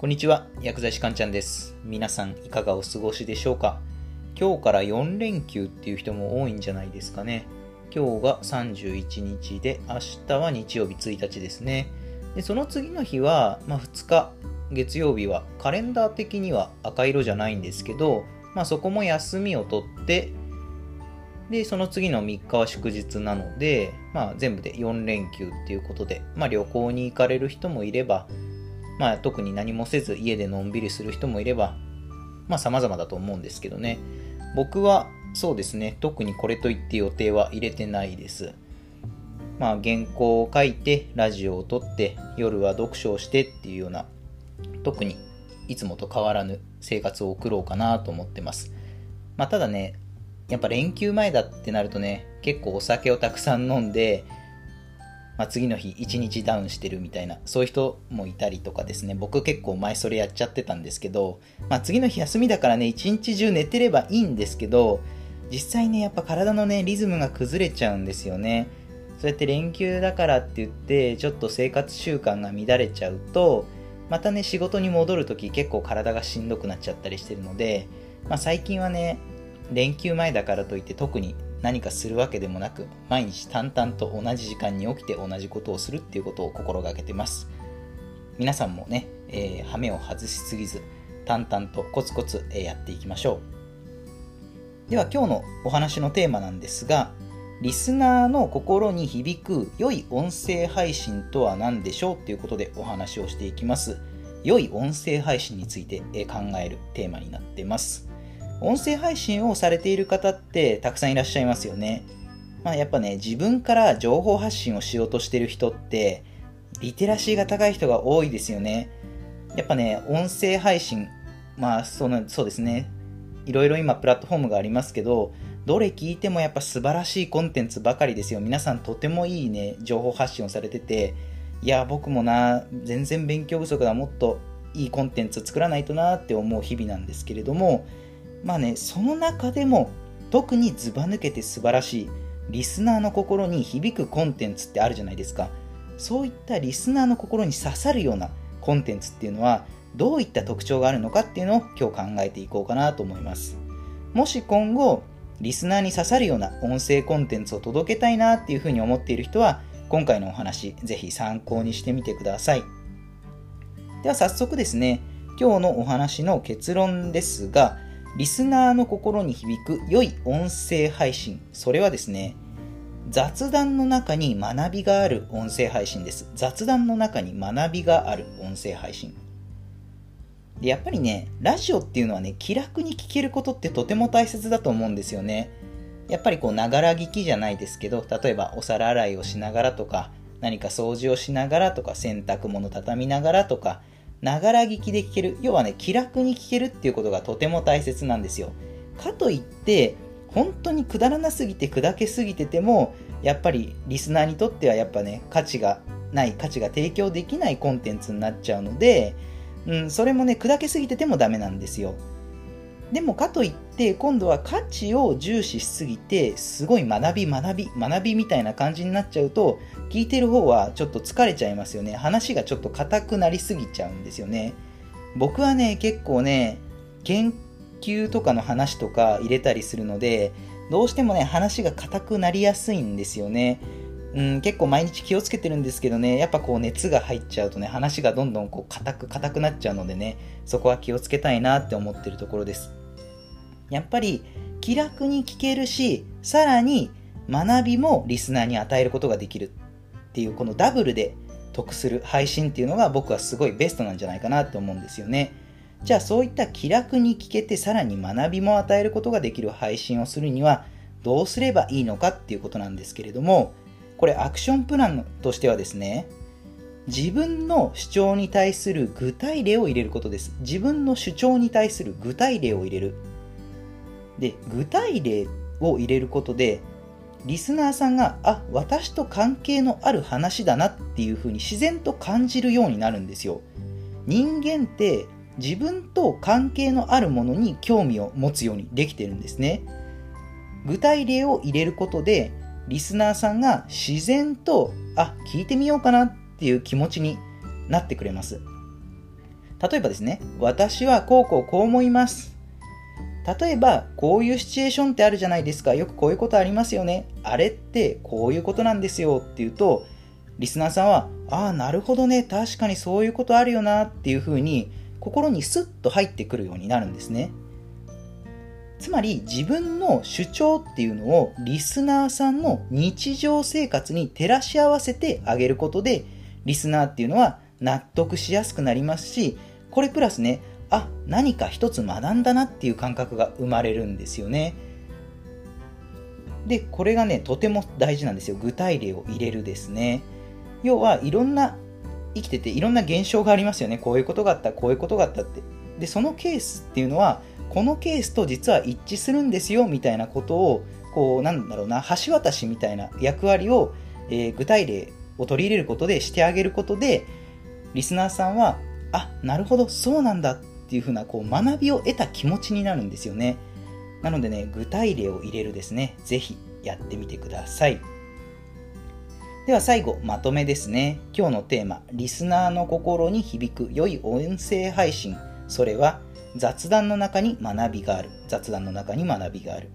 こんにちは、薬剤師かんちゃんです。皆さんいかがお過ごしでしょうか？今日から4連休っていう人も多いんじゃないですかね。今日が31日で、明日は日曜日1日ですね。で、その次の日は、まあ、2日、月曜日はカレンダー的には赤色じゃないんですけど、まあ、そこも休みを取って、で、その次の3日は祝日なので、まあ、全部で4連休っていうことで、まあ、旅行に行かれる人もいれば、まあ、特に何もせず家でのんびりする人もいれば、まあ、様々だと思うんですけどね。僕は、そうですね、特にこれといって予定は入れてないです。まあ、原稿を書いて、ラジオを撮って、夜は読書をしてっていうような、特にいつもと変わらぬ生活を送ろうかなと思ってます。まあ、ただね、やっぱ連休前だってなるとね、結構お酒をたくさん飲んで、まあ、次の日1日ダウンしてるみたいな、そういう人もいたりとかですね、僕結構前それやっちゃってたんですけど、まあ、次の日休みだからね、一日中寝てればいいんですけど、実際ね、やっぱ体のね、リズムが崩れちゃうんですよね。そうやって連休だからって言って、ちょっと生活習慣が乱れちゃうと、またね、仕事に戻るとき結構体がしんどくなっちゃったりしてるので、まあ、最近はね、連休前だからといって特に何かするわけでもなく毎日淡々と同じ時間に起きて同じことをするっていうことを心がけてます。皆さんもね、えー、羽目を外しすぎず淡々とコツコツ、え、やっていきましょう。では今日のお話のテーマなんですがリスナーの心に響く良い音声配信とは何でしょうということでお話をしていきます。良い音声配信について考えるテーマになってます。音声配信をされている方ってたくさんいらっしゃいますよね。まあやっぱね、自分から情報発信をしようとしてる人って、リテラシーが高い人が多いですよね。やっぱね、音声配信、まあそのそうですね、いろいろ今プラットフォームがありますけど、どれ聞いてもやっぱ素晴らしいコンテンツばかりですよ。皆さんとてもいいね、情報発信をされてて、いや、僕もな、全然勉強不足だ、もっといいコンテンツ作らないとなって思う日々なんですけれども、まあね、その中でも特にずば抜けて素晴らしいリスナーの心に響くコンテンツってあるじゃないですか。そういったリスナーの心に刺さるようなコンテンツっていうのはどういった特徴があるのかっていうのを今日考えていこうかなと思います。もし今後リスナーに刺さるような音声コンテンツを届けたいなっていうふうに思っている人は今回のお話ぜひ参考にしてみてください。では早速ですね、今日のお話の結論ですが、リスナーの心に響く良い音声配信。それはですね、雑談の中に学びがある音声配信です。雑談の中に学びがある音声配信。でやっぱりね、ラジオっていうのはね、気楽に聞けることってとても大切だと思うんですよね。やっぱりこう、ながら聞きじゃないですけど、例えばお皿洗いをしながらとか、何か掃除をしながらとか、洗濯物畳みながらとか、ながら聞きで聞ける。要はね、気楽に聞けるっていうことがとても大切なんですよ。かといって、本当にくだらなすぎて砕けすぎてても、やっぱりリスナーにとってはやっぱね、価値がない、価値が提供できないコンテンツになっちゃうので、うん、それもね、砕けすぎててもダメなんですよ。でもかといって、今度は価値を重視しすぎて、すごい学び学び、学びみたいな感じになっちゃうと、聞いてる方はちょっと疲れちゃいますよね。話がちょっと硬くなりすぎちゃうんですよね。僕はね、結構ね、研究とかの話とか入れたりするので、どうしてもね、話が硬くなりやすいんですよね。うん、結構毎日気をつけてるんですけどね、やっぱこう熱が入っちゃうとね、話がどんどんこう硬く硬くなっちゃうのでね、そこは気をつけたいなって思ってるところです。やっぱり気楽に聞けるし、さらに学びもリスナーに与えることができるっていうこのダブルで得する配信っていうのが僕はすごいベストなんじゃないかなって思うんですよね。じゃあそういった気楽に聞けてさらに学びも与えることができる配信をするにはどうすればいいのかっていうことなんですけれどもこれアクションプランとしてはですね自分の主張に対する具体例を入れることです自分の主張に対する具体例を入れるで具体例を入れることでリスナーさんがあ私と関係のある話だなっていうふうに自然と感じるようになるんですよ。人間って自分と関係のあるものに興味を持つようにできてるんですね。具体例を入れることでリスナーさんが自然とあ聞いてみようかなっていう気持ちになってくれます。例えばですね、私はこうこうこう思います。例えば、こういうシチュエーションってあるじゃないですか。よくこういうことありますよね。あれってこういうことなんですよっていうと、リスナーさんは、ああ、なるほどね。確かにそういうことあるよなっていうふうに、心にスッと入ってくるようになるんですね。つまり自分の主張っていうのをリスナーさんの日常生活に照らし合わせてあげることでリスナーっていうのは納得しやすくなりますしこれプラスねあ何か一つ学んだなっていう感覚が生まれるんですよね。でこれがねとても大事なんですよ。具体例を入れるですね。要はいろんな生きてていろんな現象がありますよね。こういうことがあったこういうことがあったって。でそのケースっていうのはこのケースと実は一致するんですよみたいなことをこうなんだろうな橋渡しみたいな役割を、えー、具体例を取り入れることでしてあげることでリスナーさんはあなるほどそうなんだっていうふうなこう学びを得た気持ちになるんですよねなのでね具体例を入れるですねぜひやってみてくださいでは最後まとめですね今日のテーマリスナーの心に響く良い音声配信それは雑談の中に学びがある。雑談の中に学びがある。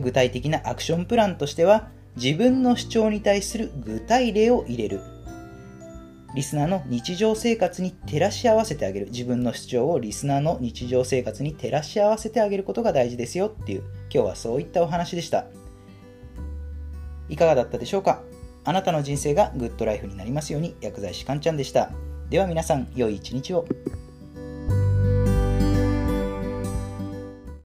具体的なアクションプランとしては、自分の主張に対する具体例を入れる。リスナーの日常生活に照らし合わせてあげる。自分の主張をリスナーの日常生活に照らし合わせてあげることが大事ですよっていう、今日はそういったお話でした。いかがだったでしょうか？あなたの人生がグッドライフになりますように、薬剤師かんちゃんでした。では皆さん、良い一日を。